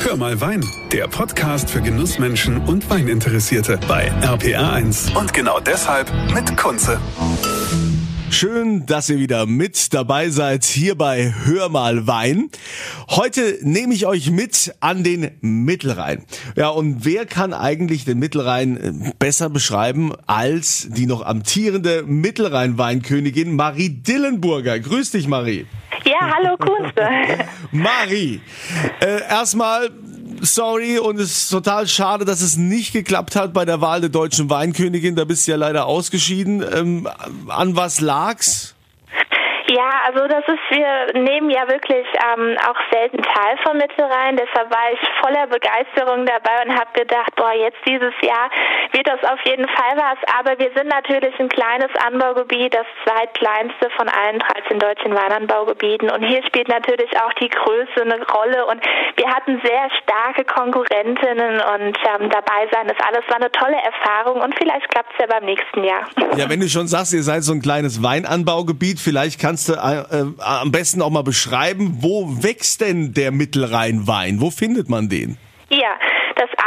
Hör mal Wein, der Podcast für Genussmenschen und Weininteressierte bei RPR1. Und genau deshalb mit Kunze. Schön, dass ihr wieder mit dabei seid hier bei Hör mal Wein. Heute nehme ich euch mit an den Mittelrhein. Ja, und wer kann eigentlich den Mittelrhein äh, besser beschreiben als die noch amtierende Mittelrhein-Weinkönigin Marie Dillenburger? Grüß dich, Marie. Ja, hallo Kunze. Marie, äh, erstmal sorry und es ist total schade, dass es nicht geklappt hat bei der Wahl der deutschen Weinkönigin. Da bist du ja leider ausgeschieden. Ähm, an was lag's? Ja, also das ist, wir nehmen ja wirklich ähm, auch selten teil vom Mittelrhein, deshalb war ich voller Begeisterung dabei und habe gedacht, boah, jetzt dieses Jahr wird das auf jeden Fall was. Aber wir sind natürlich ein kleines Anbaugebiet, das zweitkleinste von allen 13 deutschen Weinanbaugebieten und hier spielt natürlich auch die Größe eine Rolle und wir hatten sehr starke Konkurrentinnen und ähm, dabei sein ist alles war eine tolle Erfahrung und vielleicht klappt es ja beim nächsten Jahr. Ja, wenn du schon sagst, ihr seid so ein kleines Weinanbaugebiet, vielleicht kannst kannst du äh, äh, am besten auch mal beschreiben, wo wächst denn der Mittelrheinwein? Wo findet man den? Ja,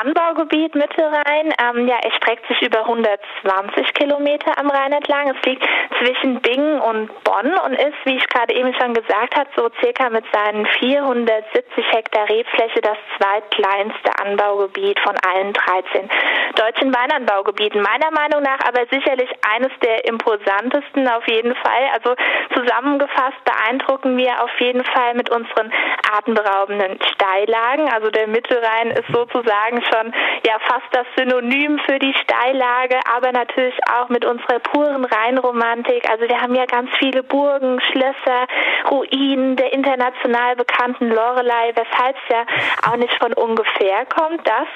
Anbaugebiet Mittelrhein ähm, ja, erstreckt sich über 120 Kilometer am Rhein entlang. Es liegt zwischen Bingen und Bonn und ist, wie ich gerade eben schon gesagt habe, so circa mit seinen 470 Hektar Rebfläche das zweitkleinste Anbaugebiet von allen 13 deutschen Weinanbaugebieten. Meiner Meinung nach aber sicherlich eines der imposantesten auf jeden Fall. Also zusammengefasst beeindrucken wir auf jeden Fall mit unseren atemberaubenden Steillagen. Also der Mittelrhein ist sozusagen sagen schon ja fast das Synonym für die Steillage, aber natürlich auch mit unserer puren Rheinromantik. Also wir haben ja ganz viele Burgen, Schlösser, Ruinen der international bekannten Lorelei, weshalb es ja auch nicht von ungefähr kommt, dass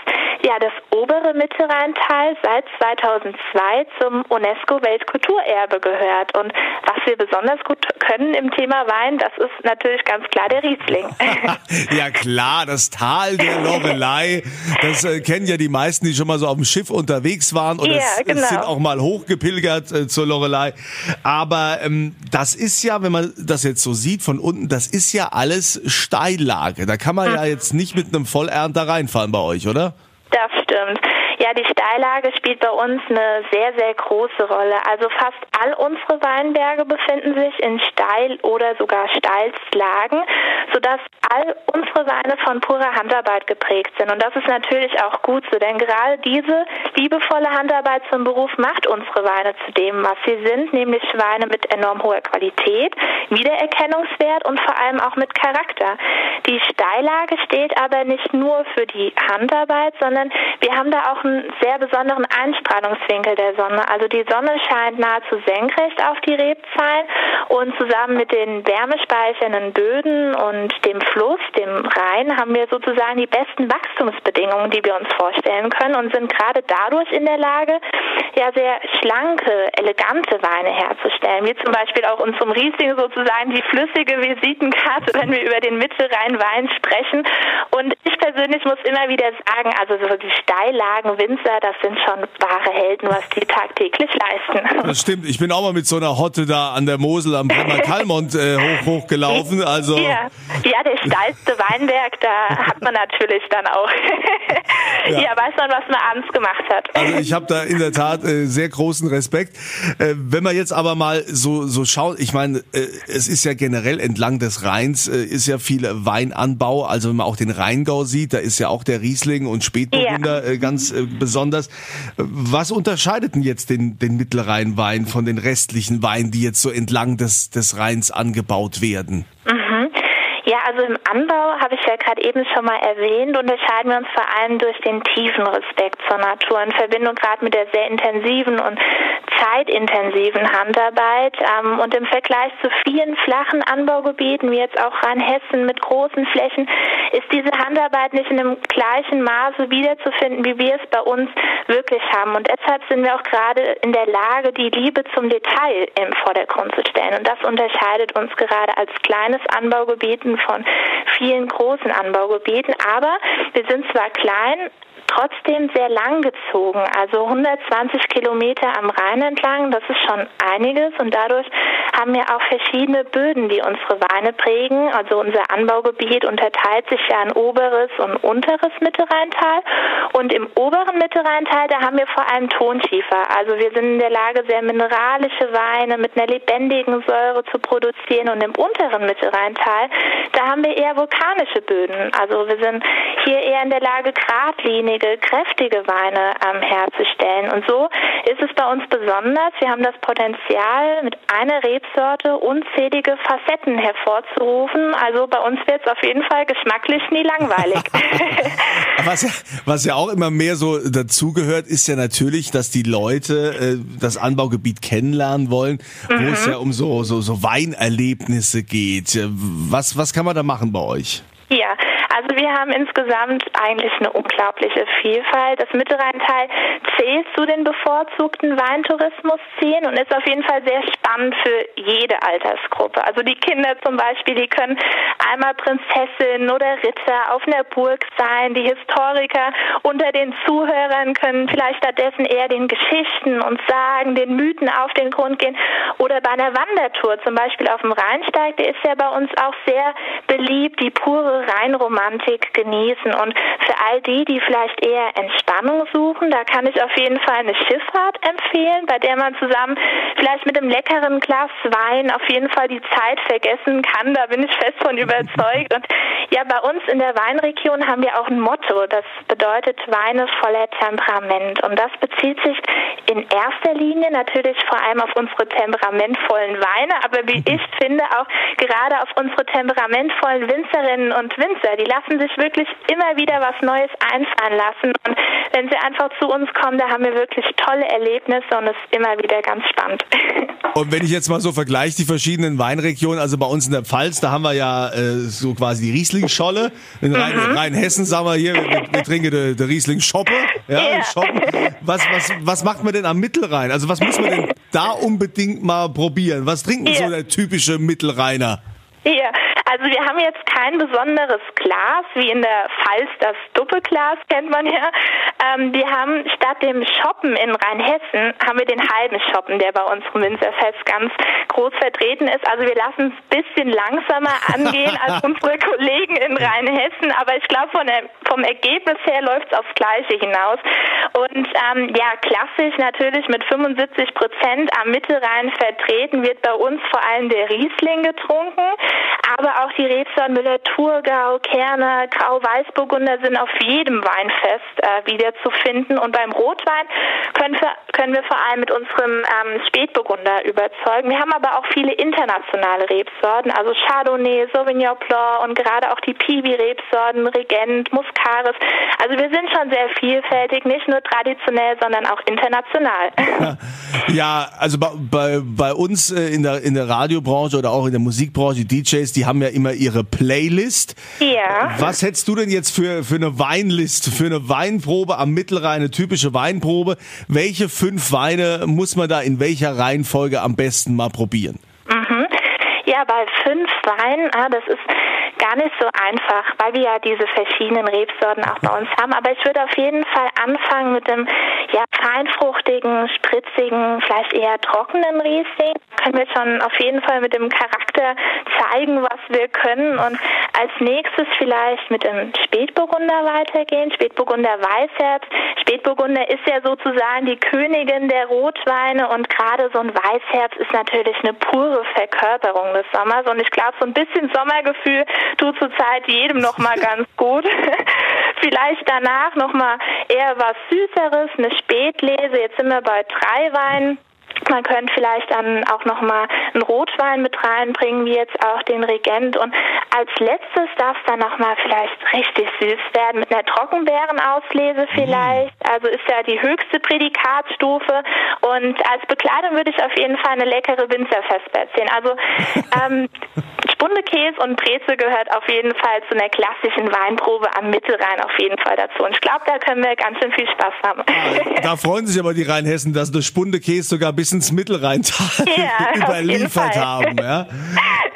ja das obere Mittelrheintal seit 2002 zum UNESCO Weltkulturerbe gehört. Und was wir besonders gut können im Thema Wein, das ist natürlich ganz klar der Riesling. ja klar, das Tal der Lorelei, das äh, kennen ja die meisten, die schon mal so auf dem Schiff unterwegs waren oder es, genau. sind auch mal hochgepilgert äh, zur Lorelei. Aber ähm, das ist ja, wenn man das jetzt so sieht von unten, das ist ja alles Steillage. Da kann man ja jetzt nicht mit einem Vollernter reinfahren bei euch, oder? Das stimmt. Ja, die Steillage spielt bei uns eine sehr, sehr große Rolle. Also fast all unsere Weinberge befinden sich in Steil- oder sogar Steilslagen, sodass all unsere Weine von purer Handarbeit geprägt sind. Und das ist natürlich auch gut so, denn gerade diese liebevolle Handarbeit zum Beruf macht unsere Weine zu dem, was sie sind, nämlich Weine mit enorm hoher Qualität, Wiedererkennungswert und vor allem auch mit Charakter. Die Steillage steht aber nicht nur für die Handarbeit, sondern wir haben da auch einen sehr besonderen Einstrahlungswinkel der Sonne. Also die Sonne scheint nahezu senkrecht auf die Rebzahlen und zusammen mit den wärmespeichernden Böden und dem Fluss, dem Rhein, haben wir sozusagen die besten Wachstumsbedingungen, die wir uns vorstellen können und sind gerade dadurch in der Lage, ja sehr schlanke, elegante Weine herzustellen, wie zum Beispiel auch unserem Riesling sozusagen die flüssige Visitenkarte, wenn wir über den Mittelrhein-Wein sprechen. Und ich persönlich muss immer wieder sagen, also so die Steillagen Winzer, das sind schon wahre Helden, was die tagtäglich leisten. Das stimmt. Ich bin auch mal mit so einer Hotte da an der Mosel am Bremer Kalmont äh, hoch, hoch gelaufen. Also Ja, ja, der steilste Weinberg, da hat man natürlich dann auch, Ja. ja. weiß man, was man abends gemacht hat. Also ich habe da in der Tat äh, sehr großen Respekt. Äh, wenn man jetzt aber mal so so schaut, ich meine, äh, es ist ja generell entlang des Rheins äh, ist ja viel Weinanbau. Also wenn man auch den Rheingau sieht, da ist ja auch der Riesling und Spätburgunder äh, ganz besonders. Was unterscheidet denn jetzt den den Mittelrheinwein von den restlichen Weinen, die jetzt so entlang des des Rheins angebaut werden? Ja, also im Anbau habe ich ja gerade eben schon mal erwähnt, unterscheiden wir uns vor allem durch den tiefen Respekt zur Natur in Verbindung gerade mit der sehr intensiven und zeitintensiven Handarbeit ähm, und im Vergleich zu vielen flachen Anbaugebieten wie jetzt auch Rheinhessen mit großen Flächen ist diese Handarbeit nicht in dem gleichen Maße wiederzufinden, wie wir es bei uns wirklich haben und deshalb sind wir auch gerade in der Lage, die Liebe zum Detail im Vordergrund zu stellen und das unterscheidet uns gerade als kleines Anbaugebieten von vielen großen Anbaugebieten. Aber wir sind zwar klein, trotzdem sehr lang gezogen. Also 120 Kilometer am Rhein entlang, das ist schon einiges und dadurch haben wir auch verschiedene Böden, die unsere Weine prägen. Also unser Anbaugebiet unterteilt sich ja in oberes und unteres Mittelrheintal und im oberen Mittelrheintal, da haben wir vor allem Tonschiefer. Also wir sind in der Lage, sehr mineralische Weine mit einer lebendigen Säure zu produzieren und im unteren Mittelrheintal, da haben wir eher vulkanische Böden. Also wir sind hier eher in der Lage, geradlinige, kräftige Weine ähm, herzustellen. Und so ist es bei uns besonders. Wir haben das Potenzial, mit einer Rebsorte unzählige Facetten hervorzurufen. Also bei uns wird es auf jeden Fall geschmacklich nie langweilig. was, ja, was ja auch immer mehr so dazugehört, ist ja natürlich, dass die Leute äh, das Anbaugebiet kennenlernen wollen, mhm. wo es ja um so, so, so Weinerlebnisse geht. Was, was kann man da machen bei euch? Ja, also wir haben insgesamt eigentlich eine unglaubliche Vielfalt. Das Mittelrheintal zählt zu den bevorzugten Weintourismuszielen und ist auf jeden Fall sehr spannend für jede Altersgruppe. Also die Kinder zum Beispiel, die können einmal Prinzessin oder Ritter auf einer Burg sein. Die Historiker unter den Zuhörern können vielleicht stattdessen eher den Geschichten und Sagen, den Mythen auf den Grund gehen. Oder bei einer Wandertour, zum Beispiel auf dem Rheinsteig, der ist ja bei uns auch sehr beliebt, die pure Rheinromantik Romantik genießen. Und für all die, die vielleicht eher Entspannung suchen, da kann ich auf jeden Fall eine Schifffahrt empfehlen, bei der man zusammen vielleicht mit einem leckeren Glas Wein auf jeden Fall die Zeit vergessen kann. Da bin ich fest von überzeugt. Und ja, bei uns in der Weinregion haben wir auch ein Motto, das bedeutet Weine voller Temperament. Und das bezieht sich in erster Linie natürlich vor allem auf unsere temperamentvollen Weine, aber wie ich finde auch gerade auf unsere temperamentvollen Winzerinnen und Winzer. Die lassen sich wirklich immer wieder was Neues einfallen lassen. Und wenn sie einfach zu uns kommen, da haben wir wirklich tolle Erlebnisse und es ist immer wieder ganz spannend. Und wenn ich jetzt mal so vergleiche, die verschiedenen Weinregionen, also bei uns in der Pfalz, da haben wir ja äh, so quasi die Riesling-Scholle. In mhm. Rheinhessen sagen wir hier, wir, wir trinken die, die Riesling-Schoppe. Ja, yeah. Was, was, was macht man denn am Mittelrhein? Also was muss man denn da unbedingt mal probieren? Was trinkt yeah. so der typische Mittelrheiner? Ja, also wir haben jetzt kein besonderes Glas, wie in der Pfalz das Doppelglas kennt man ja. Ähm, wir haben statt dem Shoppen in Rheinhessen, haben wir den halben Shoppen, der bei unserem Winzerfest ganz groß vertreten ist. Also wir lassen es ein bisschen langsamer angehen als unsere Kollegen in Rheinhessen, aber ich glaube vom Ergebnis her läuft es aufs Gleiche hinaus. Und ähm, ja, klassisch natürlich mit 75 Prozent am Mittelrhein vertreten wird bei uns vor allem der Riesling getrunken, aber auch die Rebsorten Müller-Thurgau, Kerner, Grau-Weißburgunder sind auf jedem Weinfest äh, wieder zu finden. Und beim Rotwein können wir, können wir vor allem mit unserem ähm, Spätburgunder überzeugen. Wir haben aber auch viele internationale Rebsorten, also Chardonnay, Sauvignon Blanc und gerade auch die Piwi-Rebsorten, Regent, Muscaris. Also wir sind schon sehr vielfältig, nicht nur traditionell, sondern auch international. Ja, also bei, bei, bei uns äh, in der, in der Radiobranche oder auch in der Musikbranche, die DJs, die haben ja immer ihre Playlist. Ja. Was hättest du denn jetzt für, für eine Weinliste, für eine Weinprobe am Mittelrhein, eine typische Weinprobe? Welche fünf Weine muss man da in welcher Reihenfolge am besten mal probieren? Mhm. Ja, bei fünf Weinen, ah, das ist gar nicht so einfach, weil wir ja diese verschiedenen Rebsorten auch bei uns haben. Aber ich würde auf jeden Fall anfangen mit dem ja, feinfruchtigen, spritzigen, vielleicht eher trockenen Riesling. Können wir schon auf jeden Fall mit dem Charakter zeigen, was wir können. Und als nächstes vielleicht mit dem Spätburgunder weitergehen. Spätburgunder Weißherz. Spätburgunder ist ja sozusagen die Königin der Rotweine und gerade so ein Weißherz ist natürlich eine pure Verkörperung des Sommers. Und ich glaube, so ein bisschen Sommergefühl tut zurzeit jedem noch mal ganz gut. Vielleicht danach noch mal eher was Süßeres, eine Spätlese. Jetzt sind wir bei drei Weinen. Man könnte vielleicht dann auch nochmal einen Rotwein mit reinbringen, wie jetzt auch den Regent. Und als letztes darf es dann nochmal vielleicht richtig süß werden, mit einer Trockenbeerenauslese vielleicht. Mhm. Also ist ja die höchste Prädikatsstufe. Und als Bekleidung würde ich auf jeden Fall eine leckere Winzerfestbett sehen. Also ähm, Spundekäse und Brezel gehört auf jeden Fall zu einer klassischen Weinprobe am Mittelrhein auf jeden Fall dazu. Und ich glaube, da können wir ganz schön viel Spaß haben. Da freuen sich aber die Rheinhessen, dass eine Spundekäse sogar bis ins Mittelrheintal ja, überliefert haben. Ja?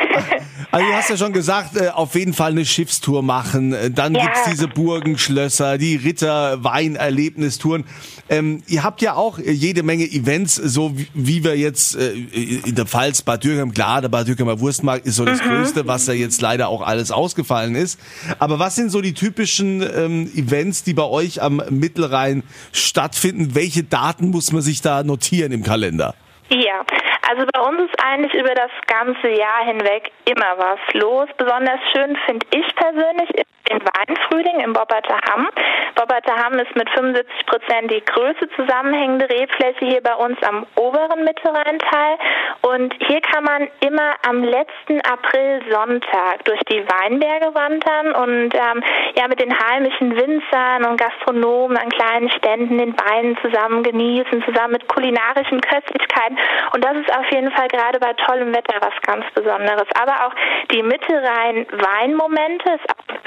Also du hast ja schon gesagt, äh, auf jeden Fall eine Schiffstour machen. Äh, dann ja. gibt's diese Burgenschlösser, die Ritter, Weinerlebnistouren. Ähm, ihr habt ja auch jede Menge Events, so wie, wie wir jetzt äh, in der Pfalz Bad Dürkheim, klar, der Bad Dürkheimer Wurstmarkt ist so das mhm. Größte, was ja jetzt leider auch alles ausgefallen ist. Aber was sind so die typischen ähm, Events, die bei euch am Mittelrhein stattfinden? Welche Daten muss man sich da notieren im Kalender? Ja, also bei uns ist eigentlich über das ganze Jahr hinweg immer was los. Besonders schön finde ich persönlich den Weinfrühling im Bobberter Hamm. Bobberter Hamm ist mit 75 Prozent die größte zusammenhängende Rebfläche hier bei uns am oberen Mittelrheinteil. Und hier kann man immer am letzten April Sonntag durch die Weinberge wandern und ähm, ja mit den heimischen Winzern und Gastronomen an kleinen Ständen den Wein zusammen genießen, zusammen mit kulinarischen Köstlichkeiten. Und das ist auf jeden Fall gerade bei tollem Wetter was ganz Besonderes. Aber auch die Mittelrhein-Weinmomente ist auch das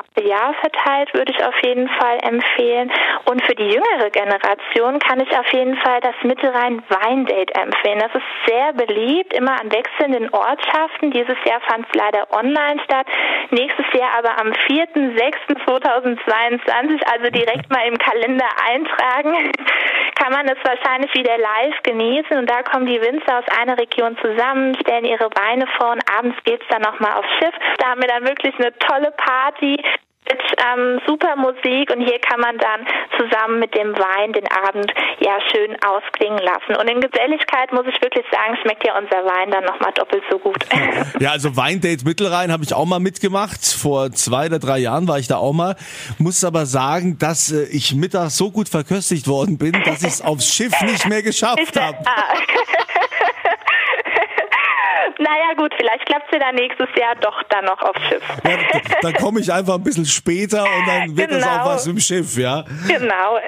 gesamte Jahr verteilt, würde ich auf jeden Fall empfehlen. Und für die jüngere Generation kann ich auf jeden Fall das Mittelrhein Weindate empfehlen. Das ist sehr beliebt, immer an wechselnden Ortschaften. Dieses Jahr fand es leider online statt. Nächstes Jahr aber am 4.6.2022, also direkt mal im Kalender eintragen, kann man es wahrscheinlich wieder live genießen. Und da kommen die Winzer aus einer Region zusammen, stellen ihre Weine vor und abends geht es dann nochmal aufs Schiff. Da haben wir dann wirklich eine tolle Party mit ähm, super Musik und hier kann man dann zusammen mit dem Wein den Abend ja schön ausklingen lassen. Und in Geselligkeit muss ich wirklich sagen, schmeckt ja unser Wein dann nochmal doppelt so gut. Ja, also Weindate Mittelrhein habe ich auch mal mitgemacht. Vor zwei oder drei Jahren war ich da auch mal. Muss aber sagen, dass äh, ich mittags so gut verköstigt worden bin, dass ich es aufs Schiff nicht mehr geschafft habe. Naja gut, vielleicht klappt es ja dann nächstes Jahr doch dann noch aufs Schiff. Ja, dann komme ich einfach ein bisschen später und dann wird genau. das auch was im Schiff, ja? Genau.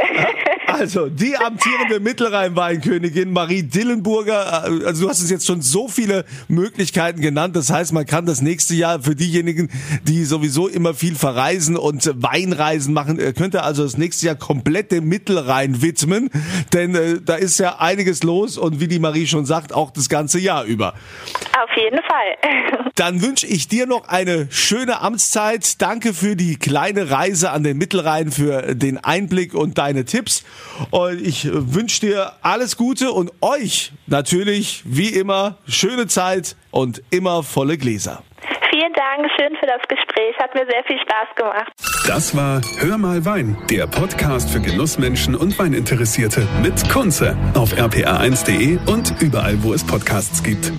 Also, die amtierende Mittelrhein-Weinkönigin Marie Dillenburger, äh, also du hast es jetzt schon so viele Möglichkeiten genannt, das heißt, man kann das nächste Jahr für diejenigen, die sowieso immer viel verreisen und Weinreisen machen, äh, könnte also das nächste Jahr komplett dem Mittelrhein widmen, denn äh, da ist ja einiges los und wie die Marie schon sagt, auch das ganze Jahr über. Auf jeden Fall. Dann wünsche ich dir noch eine schöne Amtszeit. Danke für die kleine Reise an den Mittelrhein, für den Einblick und deine Tipps. Und ich wünsche dir alles Gute und euch natürlich, wie immer, schöne Zeit und immer volle Gläser. Vielen Dank, schön für das Gespräch. Hat mir sehr viel Spaß gemacht. Das war Hör mal Wein, der Podcast für Genussmenschen und Weininteressierte mit Kunze auf rpa1.de und überall, wo es Podcasts gibt.